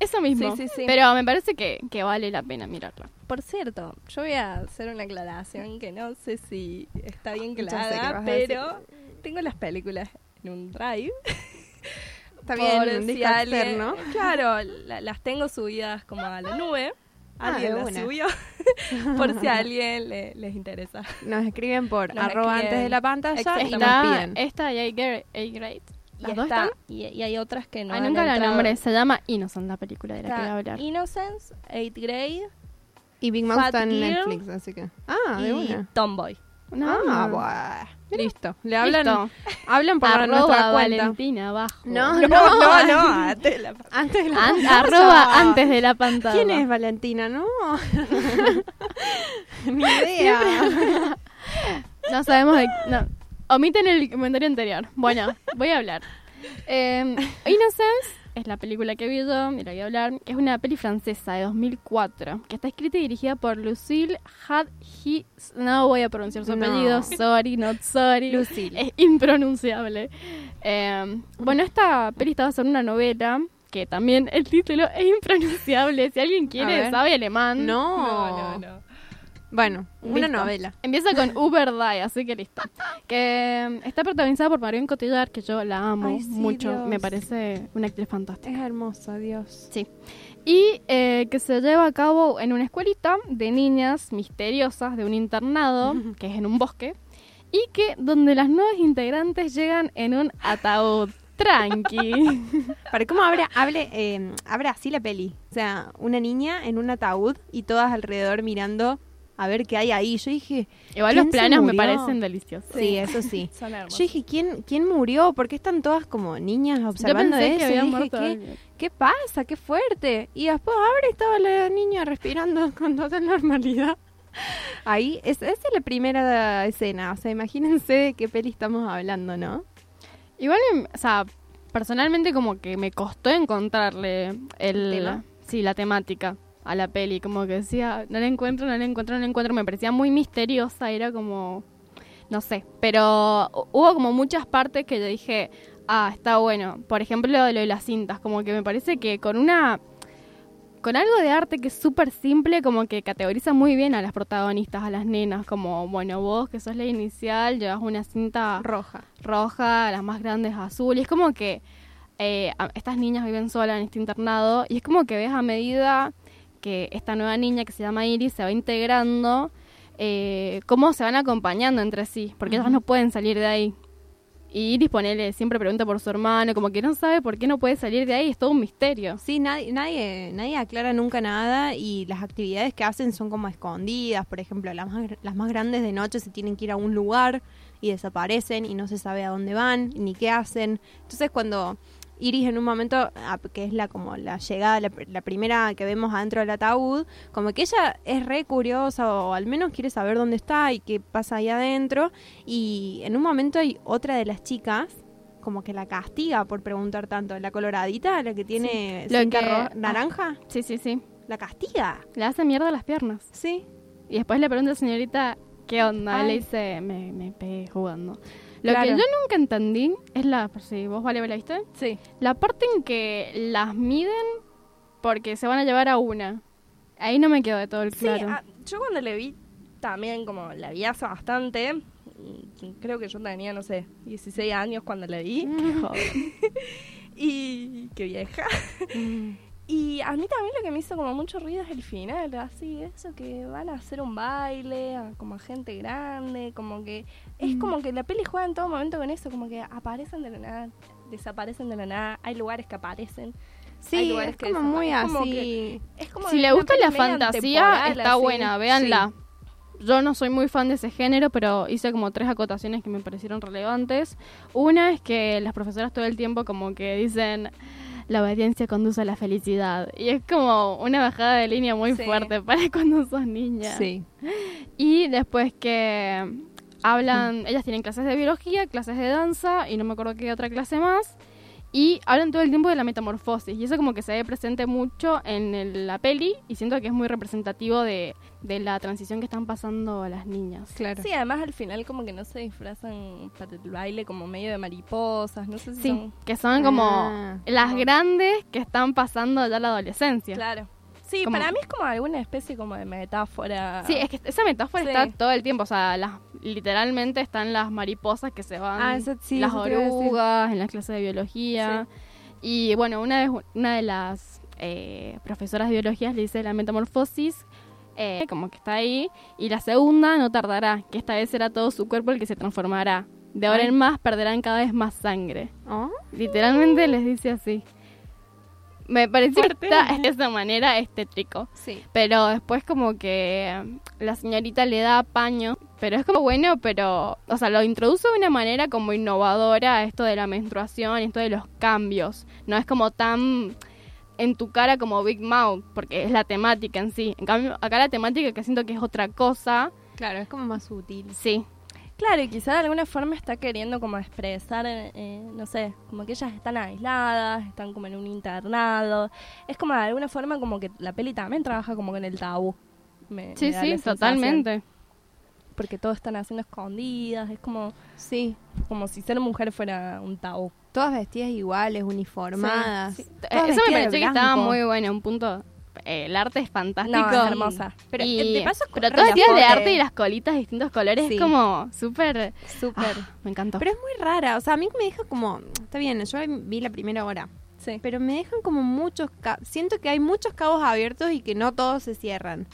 Eso mismo. Sí, sí, sí. Pero me parece que, que vale la pena mirarla. Por cierto, yo voy a hacer una aclaración que no sé si está bien que Ya la sé que haga, vas a pero tengo las películas en un drive. Está bien, Por un si alguien- externo. Claro, la- las tengo subidas como a la nube. Ah, Alguien las subió. por si a alguien le- les interesa. Nos escriben por Nos arroba escriben. antes de la pantalla y nos Está piden. esta y A-Grade. Y, ¿Las dos está- están? y, y hay otras que no Ay, han nunca la nombré. Se llama Innocent, la película de la que voy a Está hablar. Innocence, 8th Grade Y Big Mouth está en Netflix, así que. Ah, de y una. Tomboy. No, ah, no. buah. Listo. Le hablan, Listo. hablan por Arroba nuestra cuenta. Valentina abajo. No, No, no, no. antes de la- Antes de la An- pantalla. arroba antes de la pantalla. ¿Quién es Valentina? No. Ni idea. No sabemos de... No. Omiten el comentario anterior. Bueno, voy a hablar. Eh, Innocence es la película que vi yo, y la voy a hablar. Es una peli francesa de 2004 que está escrita y dirigida por Lucille Hadji. No voy a pronunciar su No. apellido. Sorry, not sorry. Lucille. Es impronunciable. Eh, bueno, esta peli está basada en una novela que también el título es impronunciable. Si alguien quiere, sabe alemán. No. No, no, no. Bueno, una Listo. novela. Empieza con Uber Die, así que listo. Que mm, está protagonizada por Marion Cotillard, que yo la amo Ay, sí, mucho. Dios. Me parece una actriz fantástica. Es hermosa, Dios. Sí. Y eh, que se lleva a cabo en una escuelita de niñas misteriosas de un internado, que es en un bosque, y que donde las nuevas integrantes llegan en un ataúd. Tranqui. Para cómo abre, hable, eh, abre así la peli. O sea, una niña en un ataúd y todas alrededor mirando a ver qué hay ahí. Yo dije, Igual los ¿Quién se planos me parecen deliciosos. sí, eso sí. Son. Yo dije, ¿quién, ¿quién murió? ¿Por qué están todas como niñas Yo observando pensé eso? que Y dije, ¿qué, alguien. ¿qué pasa? ¡Qué fuerte! Y después abre estaba la niña respirando con toda normalidad. Ahí, es, esa es la primera escena. O sea, imagínense de qué peli estamos hablando, ¿no? Igual, em, o sea, personalmente como que me costó encontrarle el, ¿Tema? sí, la temática a la peli, como que decía, no la encuentro, no la encuentro, no la encuentro, me parecía muy misteriosa, era como, no sé, pero hu- hubo como muchas partes que yo dije, ah, está bueno, por ejemplo lo de las cintas, como que me parece que con una, con algo de arte que es súper simple, como que categoriza muy bien a las protagonistas, a las nenas, como, bueno, vos que sos la inicial, llevas una cinta Roja. roja, las más grandes azul. Y es como que eh, estas niñas viven solas en este internado y es como que ves a medida que esta nueva niña que se llama Iris se va integrando, eh, cómo se van acompañando entre sí, porque ellas no pueden salir de ahí. Y Iris, ponele, siempre pregunta por su hermano, como que no sabe por qué no puede salir de ahí, es todo un misterio. Sí, nadie, nadie, nadie aclara nunca nada y las actividades que hacen son como escondidas. Por ejemplo, las más, las más grandes de noche se tienen que ir a un lugar y desaparecen y no se sabe a dónde van ni qué hacen. Entonces cuando Iris en un momento, ah, que es la como la llegada, la, la primera que vemos adentro del ataúd, como que ella es re curiosa o al menos quiere saber dónde está y qué pasa ahí adentro. Y en un momento hay otra de las chicas como que la castiga por preguntar tanto. La coloradita, la que tiene Lo cinta que- ro- ah. naranja, Sí, sí, sí. la castiga. Le hace mierda las piernas. Sí. Y después le pregunta a la señorita, ¿qué onda? Ay. Le dice, me, me pegué jugando. Lo Claro. que yo nunca entendí es la... Si vos, Vale, ¿la viste? Sí. La parte en que las miden porque se van a llevar a una. Ahí no me quedó de todo el Sí, claro. ah, yo cuando le vi también, como la vi hace bastante, mm, creo que yo tenía, no sé, 16 años cuando la vi. Joder. Y qué vieja. Y a mí también lo que me hizo como mucho ruido es el final, así, eso que van a hacer un baile, a- como a gente grande, como que es como que la peli juega en todo momento con eso, como que aparecen de la nada, desaparecen de la nada, hay lugares que aparecen. hay Sí, lugares es que como muy como así. que- es como si le gusta la fantasía, está así. buena, véanla. Yo no soy muy fan de ese género, pero hice como tres acotaciones que me parecieron relevantes. Una es que las profesoras todo el tiempo como que dicen, la obediencia conduce a la felicidad. Y es como una bajada de línea muy Sí. fuerte para cuando sos niña. Sí. Y después que hablan, ellas tienen clases de biología, clases de danza y no me acuerdo qué otra clase más. Y hablan todo el tiempo de la metamorfosis. Y eso como que se ve presente mucho en el- la peli y siento que es muy representativo de, de la transición que están pasando las niñas. Claro. Sí, además al final como que no se disfrazan para el baile como medio de mariposas, no sé si Sí, son... que son como Ah. las grandes que están pasando ya la adolescencia. Claro. Sí, Como- para mí es como alguna especie como de metáfora. Sí, es que esa metáfora Sí. está todo el tiempo, o sea, las, literalmente están las mariposas que se van, Ah, eso sí, las eso orugas en las clases de biología. Y bueno, una, vez, una de las eh, profesoras de biología le dice la metamorfosis, eh, como que está ahí, y la segunda no tardará, que esta vez será todo su cuerpo el que se transformará. De ahora Ay. en más perderán cada vez más sangre. Oh, Literalmente les dice así. Me pareció que Fuerte. está de esa manera este trico. Sí. Pero después como que la señorita le da paño. Pero es como bueno, pero... O sea, lo introduce de una manera como innovadora esto de la menstruación, esto de los cambios. No es como tan en tu cara como Big Mouth, porque es la temática en sí. En cambio, acá la temática que siento que es otra cosa. Claro, es como más sutil. Sí, Claro, y quizá de alguna forma está queriendo como expresar, eh, no sé, como que ellas están aisladas, están como en un internado. Es como de alguna forma como que la peli también trabaja como con el tabú. Me- sí, me sí, totalmente. Porque todos están haciendo escondidas, es como, Sí. como si ser mujer fuera un tabú. Todas vestidas iguales, uniformadas. Sí, Eso me pareció que estaba muy bueno, un punto... eh, el arte es fantástico. No, es hermosa. Pero Y- eh, de paso pero todos la días de arte y las colitas de distintos colores Sí. es como súper... Súper. Ah, me encantó. Pero es muy rara, o sea, a mí me deja como, está bien, yo vi la primera hora, Sí. pero me dejan como muchos, siento que hay muchos cabos abiertos y que no todos se cierran.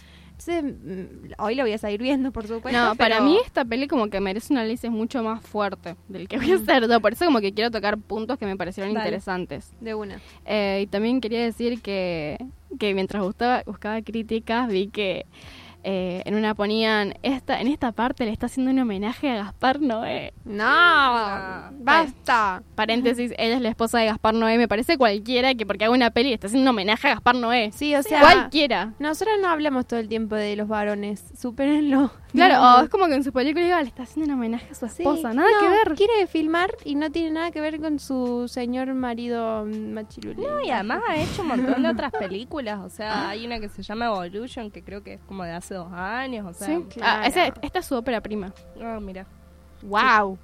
Mm, hoy lo voy a seguir viendo, por supuesto. no, para mí esta peli como que merece un análisis mucho más fuerte del que voy a hacer. yo. Por eso como que quiero tocar puntos que me parecieron Dale. interesantes. De una. Eh, y también quería decir que, que mientras buscaba, buscaba críticas vi que eh, en una ponían, esta, en esta parte le está haciendo un homenaje a Gaspar Noé. No, basta. Paréntesis, ella es la esposa de Gaspar Noé. Me parece cualquiera que porque haga una peli le está haciendo un homenaje a Gaspar Noé. Sí, o sea, cualquiera. nosotros no hablamos todo el tiempo de los varones, supérenlo. Claro, es como que en su película diga, le está haciendo un homenaje a su Sí, esposa. Nada no, que ver. Quiere filmar y no tiene nada que ver con su señor marido mm, machirule. No, y además ha hecho un montón de otras películas. O sea, hay una que se llama Evolution, que creo que es como de hace dos años. O sea, Sí, claro. Ah, esta es su ópera prima. ah, mira. Wow.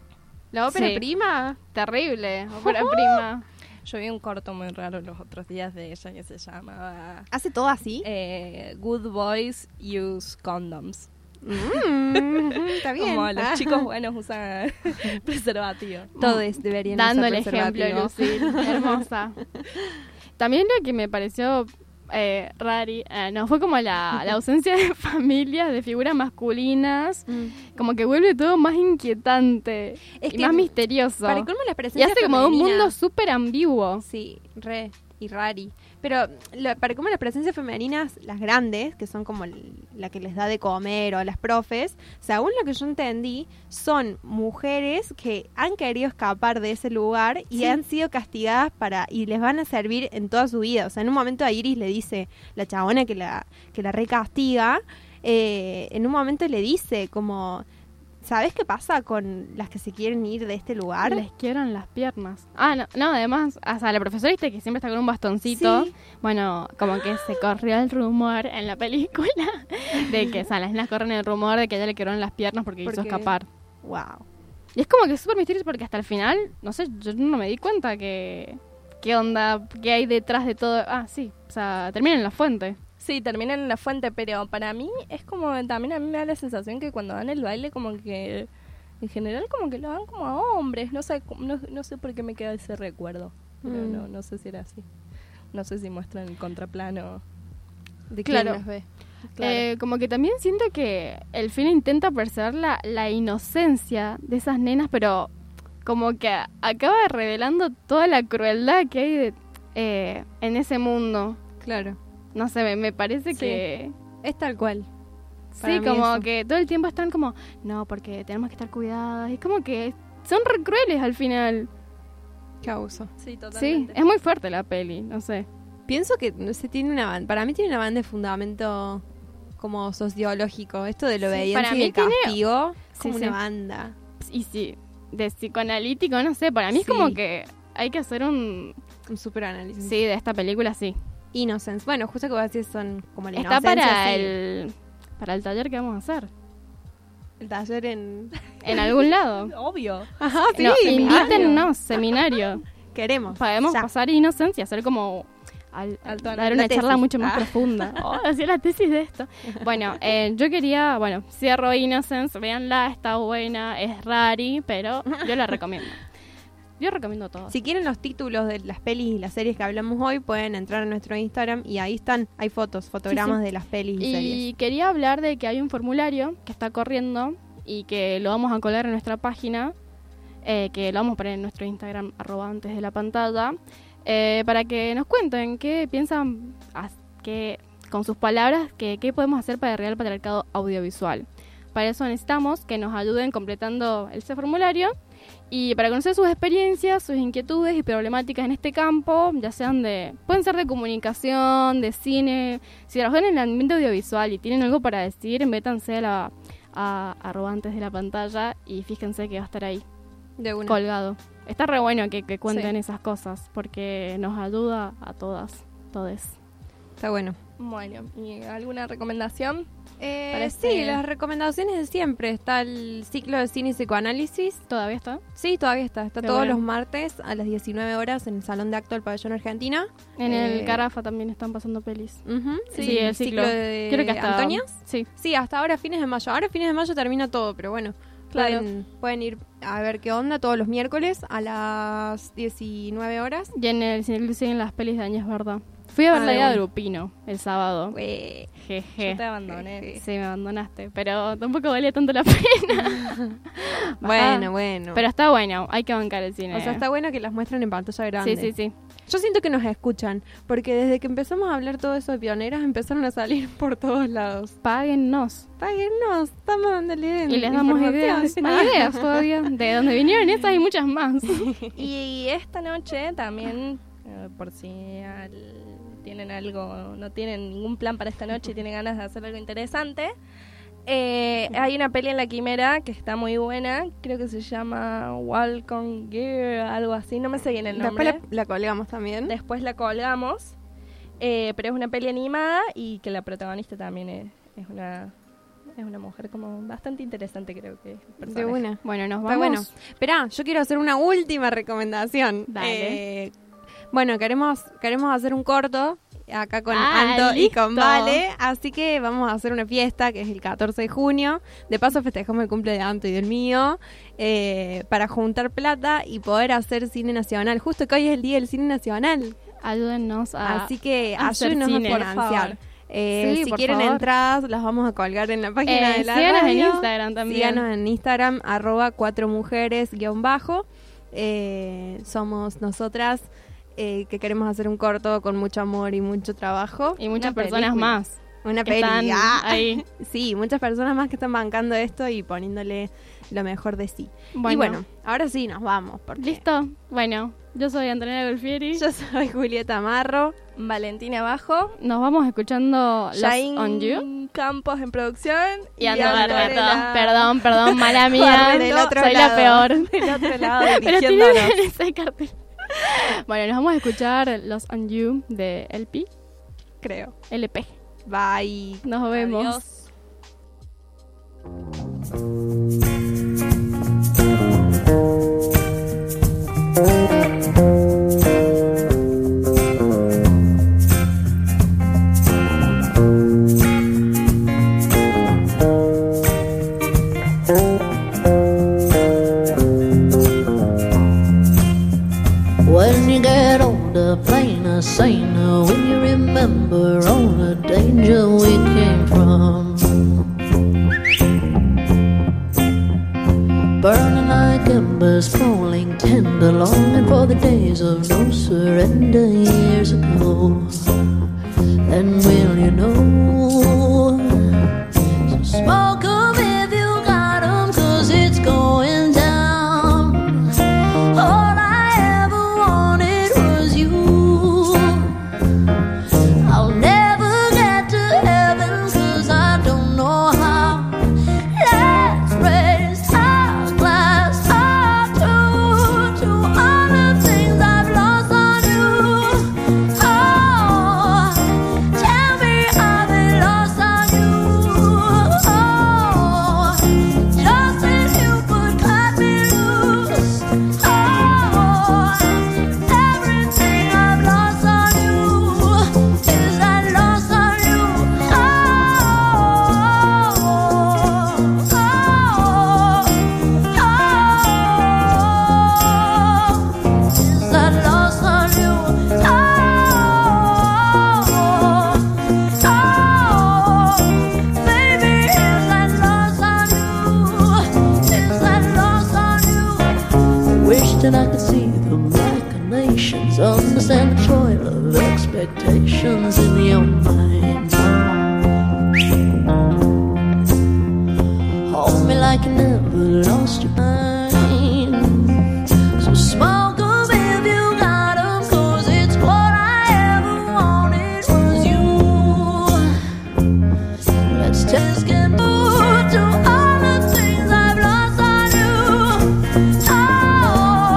La ópera Sí. prima. Terrible, ópera prima. Yo vi un corto muy raro los otros días de ella que se llamaba ¿Hace todo así? eh, Good Boys Use Condoms. Mm, está bien. Como los Ah. chicos buenos usan preservativo. Todos deberían Dando usar el ejemplo, preservativo. Lucille. Hermosa. También lo que me pareció eh, rari, eh, no, fue como la, la ausencia de familias, de figuras masculinas. Mm. Como que vuelve todo más inquietante Es y que más misterioso. Para colmo la Y presencia hace como un femenina- mundo súper ambiguo. Sí, re y rari. Pero para como las presencias femeninas, las grandes, que son como la que les da de comer o las profes, según lo que yo entendí, son mujeres que han querido escapar de ese lugar y Sí. han sido castigadas para y les van a servir en toda su vida. O sea, en un momento a Iris le dice, la chabona que la, que la recastiga, eh, en un momento le dice como... ¿Sabes qué pasa con las que se quieren ir de este lugar? Les quiebran las piernas. Ah, no, no además, o sea, la profesora viste que siempre está con un bastoncito. Sí. Bueno, como que se corrió el rumor en la película de que, o sea, las nenas corren el rumor de que ella le quebraron las piernas porque, quiso escapar. Wow. Y es como que es súper misterioso porque hasta el final, no sé, yo no me di cuenta que... ¿Qué onda? ¿Qué hay detrás de todo? Ah, sí, o sea, termina en la fuente. Sí, terminan en la fuente, pero para mí es como, también a mí me da la sensación que cuando dan el baile como que, en general como que lo dan como a hombres, no sé, no, no sé por qué me queda ese recuerdo, pero Mm. no, no sé si era así. No sé si muestran el contraplano. ¿De Claro. quién las ve? Claro. Eh, como que también siento que el film intenta preservar la, la inocencia de esas nenas, pero como que acaba revelando toda la crueldad que hay de- eh, en ese mundo. Claro. No sé, me, me parece Sí. que... Es tal cual. Para Sí, como eso. que todo el tiempo están como, no, porque tenemos que estar cuidadas. Es como que son re crueles al final. Qué abuso. Sí, Sí, totalmente. es muy fuerte la peli, no sé. Pienso que, no sé, tiene una banda, para mí tiene una banda de fundamento como sociológico. Esto de la Sí, obediencia para y mí el tiene- castigo, es Sí, como sí. una banda. Y sí, de psicoanalítico, no sé, para mí es Sí. como que hay que hacer un... Un super análisis. Sí, de esta película sí. Innocence. Bueno, justo que vos decís son como la Está para sí. el, para el taller que vamos a hacer. el taller en... En algún lado. Obvio. Ajá, sí, no, seminario. invítennos, seminario. Queremos. Podemos Ya. pasar Innocence y hacer como... al- dar una La charla tesis. mucho más Ah. profunda. Oh, hacía la tesis de esto. Bueno, eh, yo quería, bueno, cierro Innocence, véanla, está buena, es rari, pero yo la recomiendo. Yo recomiendo todo. Si quieren los títulos de las pelis y las series que hablamos hoy, pueden entrar a nuestro Instagram y ahí están, hay fotos, fotogramas de las pelis y, series. Y quería hablar de que hay un formulario que está corriendo y que lo vamos a colgar en nuestra página, eh, que lo vamos a poner en nuestro Instagram, arroba antes de la pantalla, eh, para que nos cuenten qué piensan, que, con sus palabras, que, qué podemos hacer para el Real Patriarcado Audiovisual. Para eso necesitamos que nos ayuden completando ese formulario y para conocer sus experiencias, sus inquietudes y problemáticas en este campo, ya sean de, pueden ser de comunicación, de cine, si trabajan en el ambiente audiovisual y tienen algo para decir, métanse a la a, arroba antes de la pantalla y fíjense que va a estar ahí, De una. colgado. Está re bueno que, que cuenten Sí. esas cosas, porque nos ayuda a todas, todes. Está bueno. Bueno, ¿y alguna recomendación? Eh, Para Sí, este- las recomendaciones de siempre. Está el ciclo de cine y psicoanálisis. ¿Todavía está? Sí, todavía está. Está todos bueno. los martes a las 19 horas en el Salón de Acto del Pabellón Argentina. En Eh, el Carafa también están pasando pelis. Sí, el ciclo. de Creo que hasta... Antonias. Sí. Sí, hasta ahora fines de mayo. Ahora fines de mayo termina todo, pero bueno. Claro. Pueden, pueden ir a ver qué onda todos los miércoles a las 19 horas. Y en el siguen las pelis de Años Verdad. Fui a ver Ah, la de idea de. Lupino el sábado. Jeje. Yo te abandoné. Sí, me abandonaste, pero tampoco valía tanto la pena. Bueno, bueno. Pero está bueno, hay que bancar el cine. o sea, está bueno que las muestren en pantalla grande. Sí, sí, sí. Yo siento que nos escuchan, porque desde que empezamos a hablar todo eso de pioneras empezaron a salir por todos lados. Páguennos. Páguennos, estamos dándole Y les damos ideas. ideas todavía. De donde vinieron estas y muchas más. Y esta noche también, eh, por si al- tienen algo, no tienen ningún plan para esta noche y tienen ganas de hacer algo interesante, eh, hay una peli en la quimera que está muy buena, creo que se llama Welcome Gear, algo así, no me sé bien el nombre. Después la, la colgamos también. Después la colgamos, eh, pero es una peli animada y que la protagonista también es, es una es una mujer como bastante interesante creo que de una. Bueno, nos vamos. bueno. Esperá, yo quiero hacer una última recomendación. Dale. Eh, bueno, queremos, queremos hacer un corto acá con Ah, Anto y con. Vale, así que vamos a hacer una fiesta que es el 14 de junio. De paso festejamos el cumple de Anto y del mío eh, para juntar plata y poder hacer cine nacional. Justo que hoy es el día del cine nacional, Ayúdennos a. así que hacer ayúdenos cine, a por financiar. favor. Eh, Sí, si quieren favor. entradas, las vamos a colgar en la página Eh, de la síganos en. Instagram también. Síganos en Instagram, arroba cuatro mujeres guion bajo. Eh, somos nosotras eh, que queremos hacer un corto con mucho amor y mucho trabajo. Y muchas Una personas película. más. Una que peli. ah. ahí. Sí, muchas personas más que están bancando esto y poniéndole lo mejor de sí. Bueno, Y bueno, ahora sí nos vamos. Porque ¿listo? Bueno, yo soy Antonella Golfieri. Yo soy Julieta Marro. Valentina Abajo, Nos vamos escuchando Jain On You. Campos en producción Y Ando Antonella Barreto. Perdón, perdón, mala mía. Barreto del otro Soy lado. la peor. Del otro lado, Pero ese cartel. Bueno, nos vamos a escuchar Los On You de LP. Creo. LP. Bye. Nos vemos. Adiós. Saner, when you remember all the danger we came from. Burning like embers, falling tender, longing for the days of no surrender years ago. And will you know?